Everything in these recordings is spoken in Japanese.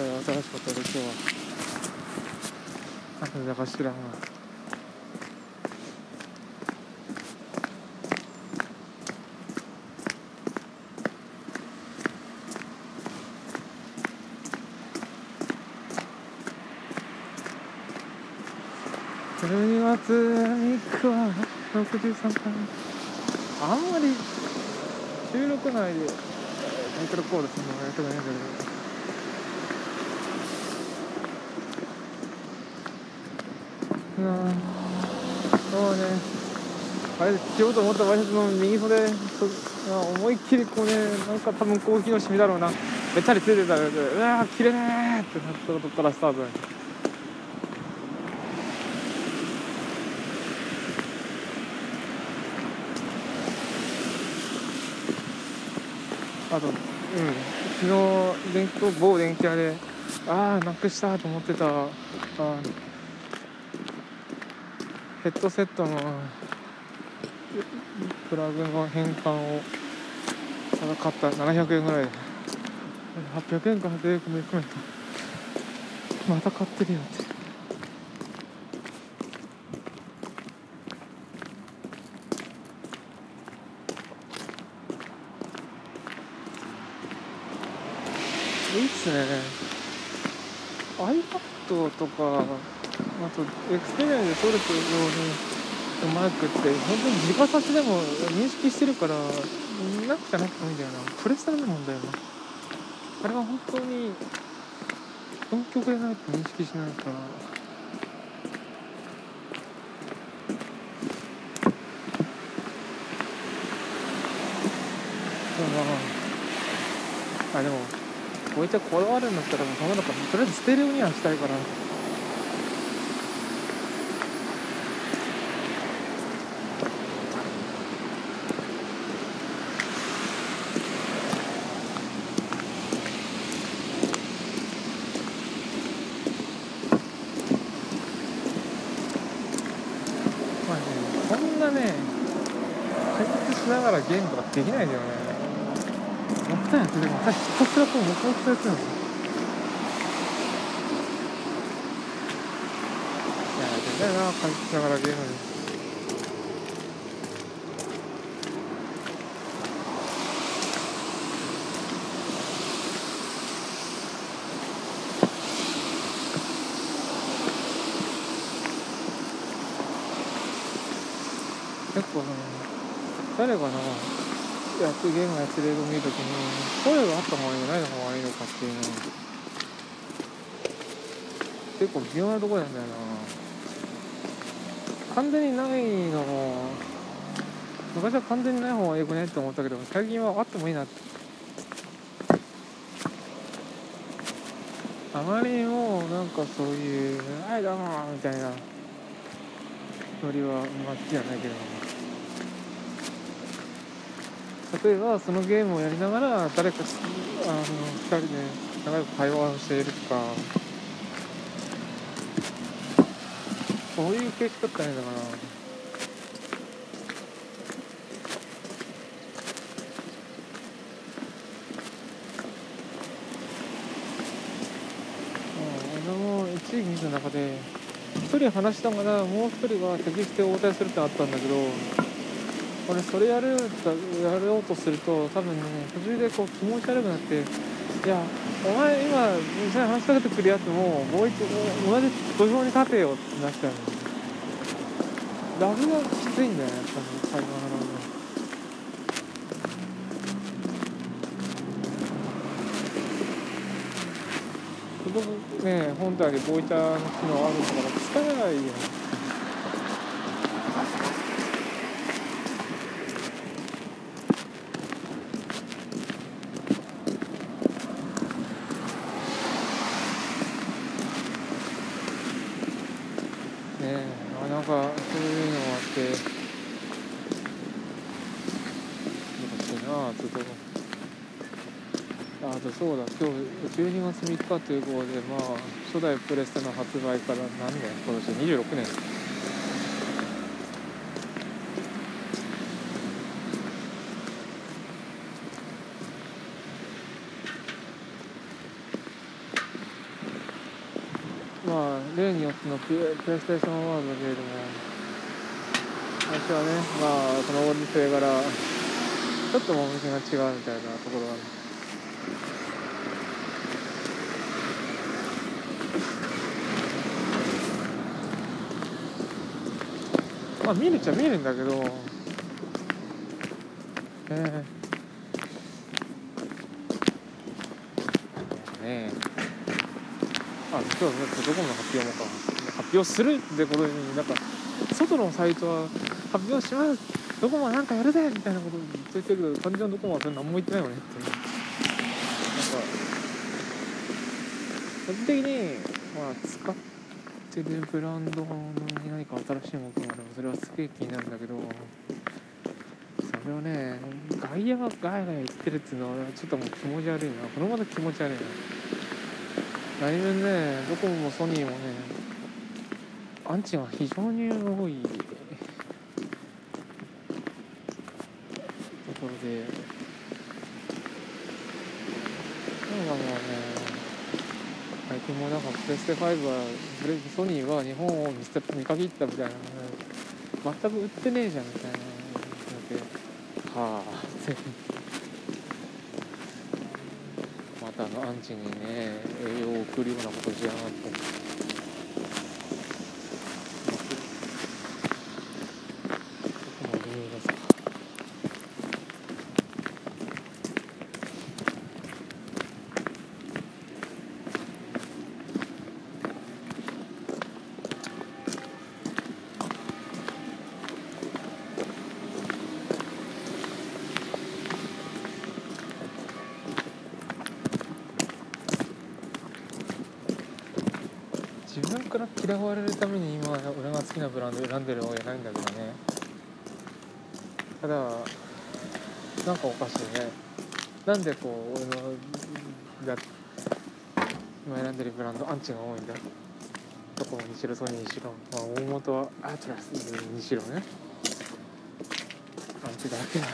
体は新しかったで今日はなんだか知らんわ12月3日は63回あんまり収録内でタイトルコールするのがやりたくないんだけどなあそうね。あれ着ようと思ったワイシャツの右袖思いっきりこうねなんか多分コーヒーのシミだろうな。べったりついてたらうわー着れねーってなったとこからスタートあとうん。昨日電気某電気屋でああなくしたと思ってた。あヘッドセットのプラグの変換をただ買った700円ぐらい。で800円からで込め込めたまた買ってるよって。いいっすね。iPad とかあとエクスペリエンで撮るとようにマイクって本当に直差しでも認識してるからなくちゃなくてもいいんだよな。プレステの問題なあれは本当に本曲でないと認識しないから。でもまあでもこういったこだわるんだったらもうその中とりあえずステレオにはしたいからまあねね解決しながらゲームとかできないんだよね。もったいない。でも私ひたすらこう黙々とやってるんですよいや絶対な解決しながらゲーム結構ね誰がなやってゲームやってる映像見るときに声があった方がいいのない方がいいのかっていうのは結構微妙なところなんだよな。完全にないのも昔は完全にない方がよくねって思ったけど最近はあってもいいなって。あまりにもなんかそういう「はいどうも」みたいな。ノリはまあ好きじゃないけど例えばそのゲームをやりながら誰かあの2人で仲良く会話をしているとかそういう形式だったらいいのかなうん俺も一時期見た中で一人話しながらもう一人が敵して応対するってあったんだけど俺それやるやろうとすると多分ね途中でこう気持ち悪くなっていやお前今実際話しかけてくるやつももう一同じ土俵に立てよってなっちゃう。のラグがきついんやっぱり会話のラグが。すごくね本体にボイターの機能あるんだから使えないよねねえなかなかそういうのもあって難しいなちょっとあとそうだ今日12月3日ということでまあ初代プレステの発売から何年今年26年。まあ例によってのプレプレイステーションワードだけれども私はねまあこのご時世柄ちょっと趣が違うみたいなところがある。まあ見るっちゃ見るんだけど。ええねえ。あ今日ねドコモの発表もか発表するってことになんか外のサイトは発表します。ドコモはなんかやるぜみたいなこと言ってるけど感じのドコモはそれ何も言ってないよねってなんか個人的にまあ使っててるブランドに何か新しいものがあればそれはすげえ気になるんだけどそれをね外野がガヤガヤ言ってるっていうのはちょっともう気持ち悪いな。このまま気持ち悪いな。何分ねドコモもソニーもねアンチが非常に多いところでなんかもうね。最近もなんかプレステ5はソニーは日本を見限ったみたいな全く売ってねえじゃんみたいなはあまたあのアンチにね栄養を送るようなことしやがって。嫌われるために今俺が好きなブランド選んでるわけじゃないんだけどね。ただなんかおかしいね。なんでこう俺のだ今選んでるブランドアンチが多いんだ？どこにしろソニーにしろ、まあ、大元はアートラスにしろね。アンチだらけだ。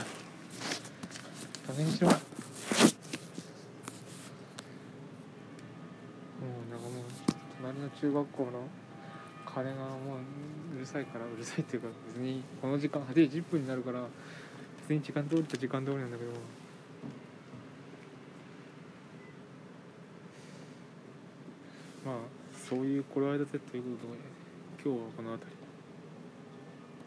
どれにしろ。もうなんかもう隣の中学校の鐘がもううるさいからうるさいっていうか別にこの時間8時10分になるから別に時間通りと時間通りなんだけど。まあそういう頃合いだぜということで今日はこの辺り。